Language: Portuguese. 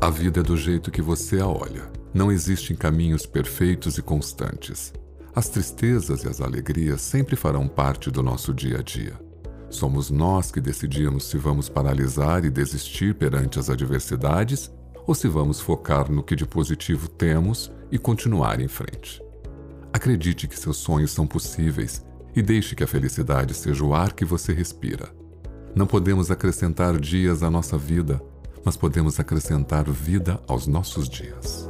A vida é do jeito que você a olha. Não existem caminhos perfeitos e constantes. As tristezas e as alegrias sempre farão parte do nosso dia a dia. Somos nós que decidimos se vamos paralisar e desistir perante as adversidades ou se vamos focar no que de positivo temos e continuar em frente. Acredite que seus sonhos são possíveis e deixe que a felicidade seja o ar que você respira. Não podemos acrescentar dias à nossa vida, mas podemos acrescentar vida aos nossos dias.